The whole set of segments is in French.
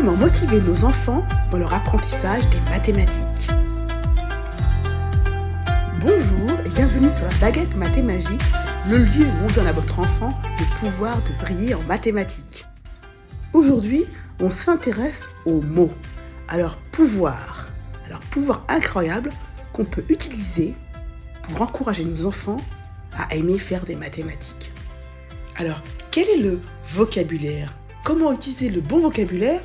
Comment motiver nos enfants dans leur apprentissage des mathématiques Bonjour et bienvenue sur la baguette mathémagique, le lieu où on donne à votre enfant le pouvoir de briller en mathématiques. Aujourd'hui, on s'intéresse aux mots, à leur pouvoir, à leur pouvoir incroyable qu'on peut utiliser pour encourager nos enfants à aimer faire des mathématiques. Alors, quel est le vocabulaire? Comment utiliser le bon vocabulaire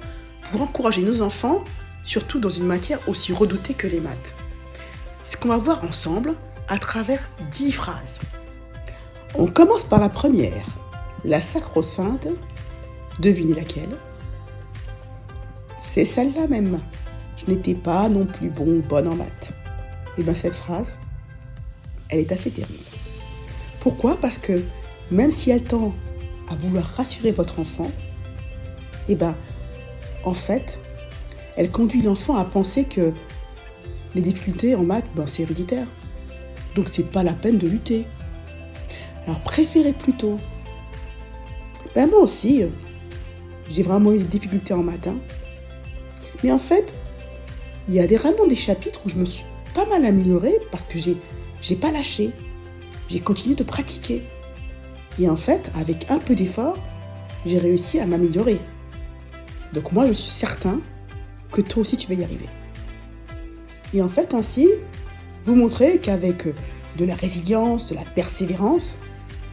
pour encourager nos enfants, surtout dans une matière aussi redoutée que les maths C'est ce qu'on va voir ensemble à travers 10 phrases. On commence par la première, la sacro-sainte. Devinez laquelle? C'est celle-là même. Je n'étais pas non plus bon bonne en maths. Et eh bien cette phrase, elle est assez terrible. Pourquoi? Parce que même si elle tend à vouloir rassurer votre enfant, eh ben, en fait, elle conduit l'enfant à penser que les difficultés en maths, ben, c'est héréditaire. Donc c'est pas la peine de lutter. Alors préférez plutôt. Ben moi aussi, j'ai vraiment eu des difficultés en maths. Hein. Mais en fait, il y a vraiment des chapitres où je me suis pas mal améliorée parce que j'ai, j'ai pas lâché. J'ai continué de pratiquer. Et en fait, avec un peu d'effort, j'ai réussi à m'améliorer. Donc moi, je suis certain que toi aussi, tu vas y arriver. Et en fait, ainsi, vous montrez qu'avec de la résilience, de la persévérance,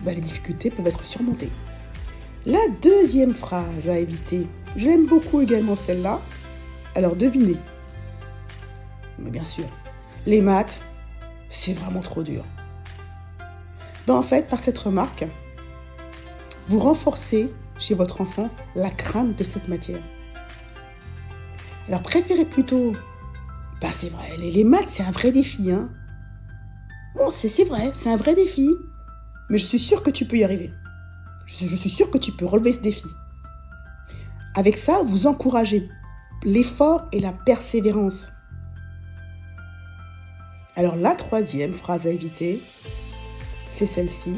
bah, les difficultés peuvent être surmontées. La deuxième phrase à éviter, j'aime beaucoup également celle-là. Alors devinez. Mais bien sûr, les maths, c'est vraiment trop dur. Ben, en fait, par cette remarque, vous renforcez chez votre enfant la crainte de cette matière. Alors préférez plutôt, bah c'est vrai, les, maths c'est un vrai défi. Hein. Bon, c'est vrai, c'est un vrai défi. Mais je suis sûre que tu peux y arriver. Je, je suis sûre que tu peux relever ce défi. Avec ça, vous encouragez l'effort et la persévérance. Alors la troisième phrase à éviter, c'est celle-ci.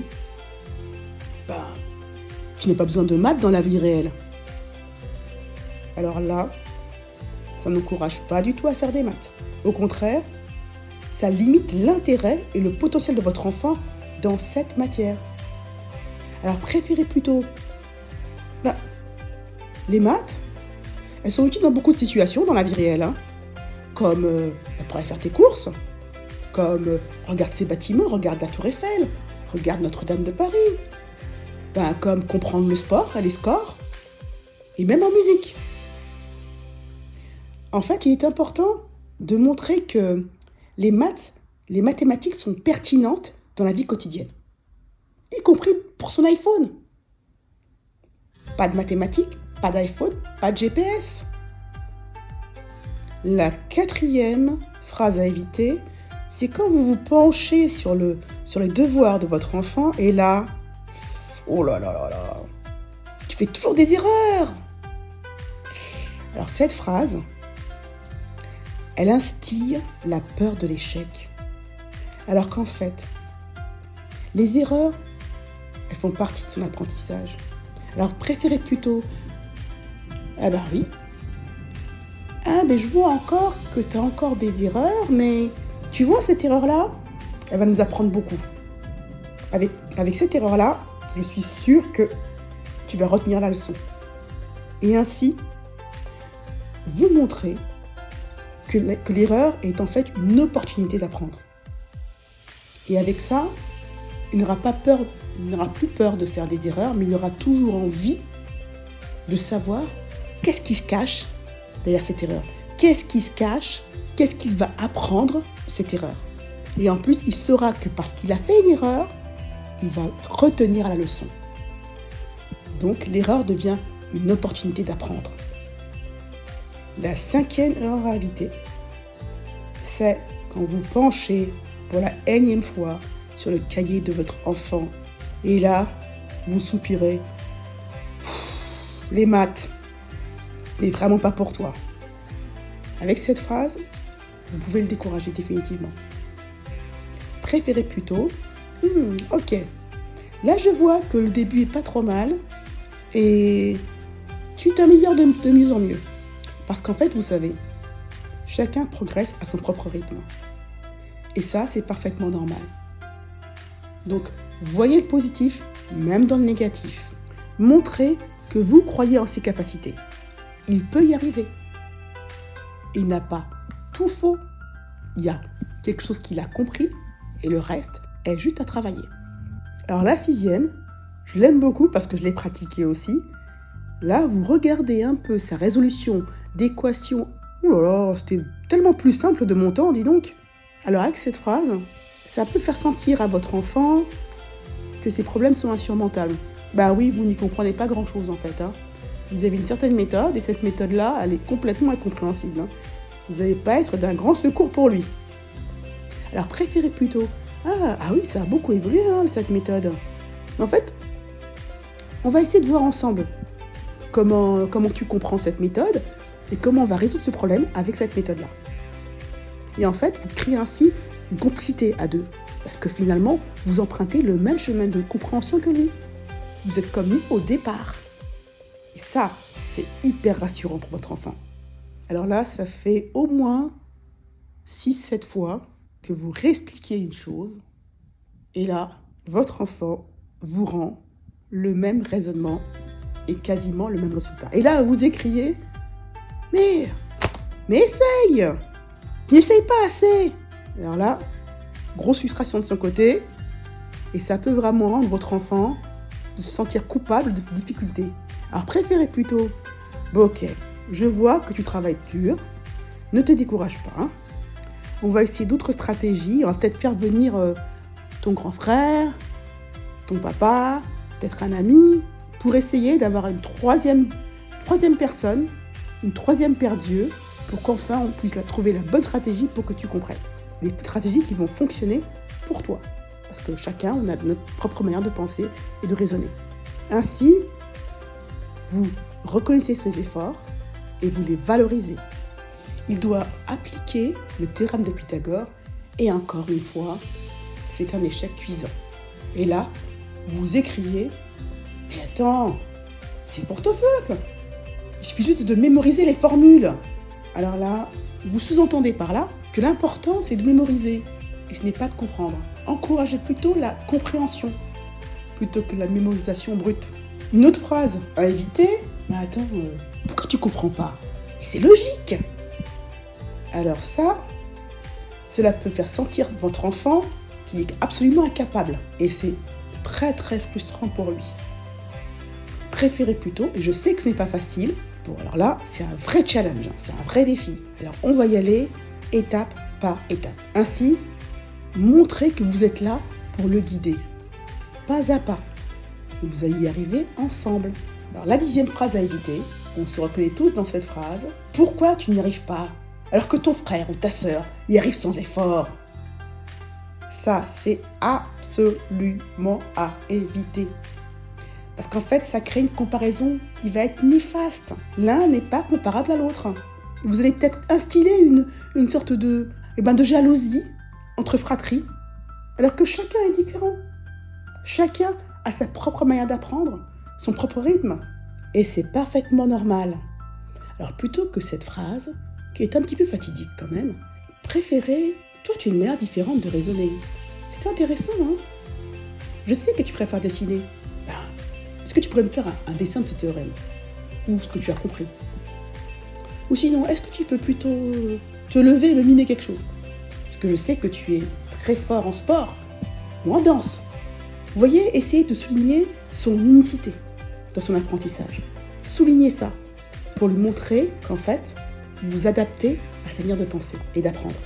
Je n'ai pas besoin de maths dans la vie réelle. Alors là, ça n'encourage pas du tout à faire des maths. Au contraire, ça limite l'intérêt et le potentiel de votre enfant dans cette matière. Alors préférez plutôt bah, les maths. Elles sont utiles dans beaucoup de situations dans la vie réelle, hein. comme euh, pour aller faire tes courses, comme euh, regarde ces bâtiments, regarde la Tour Eiffel, regarde Notre-Dame de Paris, ben, comme comprendre le sport, les scores, et même en musique. En fait, il est important de montrer que les mathématiques sont pertinentes dans la vie quotidienne, y compris pour son iPhone. Pas de mathématiques, pas d'iPhone, pas de GPS. La quatrième phrase à éviter, c'est quand vous vous penchez sur, le, sur les devoirs de votre enfant et là, Oh là là là là. Tu fais toujours des erreurs. Alors cette phrase, elle instille la peur de l'échec. Alors qu'en fait, les erreurs, elles font partie de son apprentissage. Alors préférez plutôt, ah ben oui, ah ben je vois encore que tu as encore des erreurs, mais tu vois cette erreur-là, elle va nous apprendre beaucoup. Avec, avec cette erreur-là, je suis sûre que tu vas retenir la leçon. Et ainsi, vous montrer que, l'erreur est en fait une opportunité d'apprendre. Et avec ça, il n'aura pas peur, il n'aura plus peur de faire des erreurs, mais il aura toujours envie de savoir qu'est-ce qui se cache derrière cette erreur. Qu'est-ce qui se cache? Qu'est-ce qu'il va apprendre cette erreur? Et en plus, il saura que parce qu'il a fait une erreur, va retenir la leçon. Donc l'erreur devient une opportunité d'apprendre. La cinquième erreur à éviter, c'est quand vous penchez pour la énième fois sur le cahier de votre enfant et là, vous soupirez. Les maths, n'est vraiment pas pour toi. Avec cette phrase, vous pouvez le décourager définitivement. Préférez plutôt Hmm, ok. Là, je vois que le début est pas trop mal et tu t'améliores de, de mieux en mieux. Parce qu'en fait, vous savez, chacun progresse à son propre rythme. Et ça, c'est parfaitement normal. Donc, voyez le positif, même dans le négatif. Montrez que vous croyez en ses capacités. Il peut y arriver. Il n'a pas tout faux. Il y a quelque chose qu'il a compris et le reste est juste à travailler. Alors la sixième, je l'aime beaucoup parce que je l'ai pratiquée aussi. Là, vous regardez un peu sa résolution d'équation. Oh là là, c'était tellement plus simple de mon temps, dis donc. Alors avec cette phrase, ça peut faire sentir à votre enfant que ses problèmes sont insurmontables. Bah oui, vous n'y comprenez pas grand-chose en fait. Hein. Vous avez une certaine méthode et cette méthode-là, elle est complètement incompréhensible. Hein. Vous n'allez pas être d'un grand secours pour lui. Alors préférez plutôt ah, ah oui, ça a beaucoup évolué hein, cette méthode. En fait, on va essayer de voir ensemble comment, comment tu comprends cette méthode et comment on va résoudre ce problème avec cette méthode-là. Et en fait, vous créez ainsi une complicité à deux. Parce que finalement, vous empruntez le même chemin de compréhension que lui. Vous êtes comme lui au départ. Et ça, c'est hyper rassurant pour votre enfant. Alors là, ça fait au moins 6-7 fois que vous réexpliquez une chose. Et là, votre enfant vous rend le même raisonnement et quasiment le même résultat. Et là, vous écriez Mais, mais essaye N'essaye pas assez Alors là, grosse frustration de son côté. Et ça peut vraiment rendre votre enfant de se sentir coupable de ses difficultés. Alors préférez plutôt, bon ok, je vois que tu travailles dur, ne te décourage pas. On va essayer d'autres stratégies, on va peut-être faire venir euh, ton grand frère, ton papa, peut-être un ami, pour essayer d'avoir une troisième, personne, une troisième paire d'yeux, pour qu'enfin on puisse trouver la bonne stratégie pour que tu comprennes. Les stratégies qui vont fonctionner pour toi. Parce que chacun, on a notre propre manière de penser et de raisonner. Ainsi, vous reconnaissez ces efforts et vous les valorisez. Il doit appliquer le théorème de Pythagore et encore une fois, c'est un échec cuisant. Et là, vous écriez Mais attends, c'est pourtant simple Il suffit juste de mémoriser les formules. Alors là, vous sous-entendez par là que l'important c'est de mémoriser et ce n'est pas de comprendre. Encouragez plutôt la compréhension plutôt que la mémorisation brute. Une autre phrase à éviter Mais attends, euh, pourquoi tu comprends pas? C'est logique Alors ça, cela peut faire sentir votre enfant qu'il est absolument incapable et c'est très très frustrant pour lui. Préférez plutôt, et je sais que ce n'est pas facile, bon alors là c'est un vrai challenge, hein, c'est un vrai défi. Alors on va y aller étape par étape. Ainsi, montrez que vous êtes là pour le guider, pas à pas. vous allez y arriver ensemble. Alors la dixième phrase à éviter, on se reconnaît tous dans cette phrase. Pourquoi tu n'y arrives pas? Alors que ton frère ou ta sœur y arrive sans effort Ça, c'est absolument à éviter. Parce qu'en fait, ça crée une comparaison qui va être néfaste. L'un n'est pas comparable à l'autre. Vous allez peut-être instiller une, une sorte de, eh ben, de jalousie entre fratries, alors que chacun est différent. Chacun a sa propre manière d'apprendre, son propre rythme. Et c'est parfaitement normal. Alors plutôt que cette phrase, qui est un petit peu fatidique quand même, préférez toute une manière différente de raisonner. C'est intéressant, hein Je sais que tu préfères dessiner. Ben, est-ce que tu pourrais me faire un, dessin de ce théorème? Ou ce que tu as compris? Ou sinon, est-ce que tu peux plutôt te lever et me miner quelque chose? Parce que je sais que tu es très fort en sport ou en danse. Voyez, essayez de souligner son unicité dans son apprentissage. Soulignez ça pour lui montrer qu'en fait, vous adaptez à sa manière de penser et d'apprendre.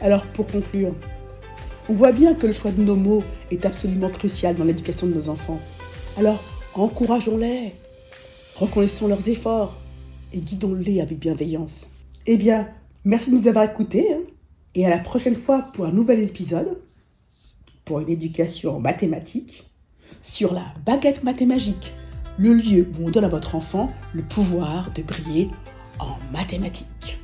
Alors pour conclure, on voit bien que le choix de nos mots est absolument crucial dans l'éducation de nos enfants. Alors encourageons-les, reconnaissons leurs efforts et guidons-les avec bienveillance. Eh bien, merci de nous avoir écoutés hein, et à la prochaine fois pour un nouvel épisode pour une éducation mathématique sur la baguette mathématique le lieu où on donne à votre enfant le pouvoir de briller en mathématiques.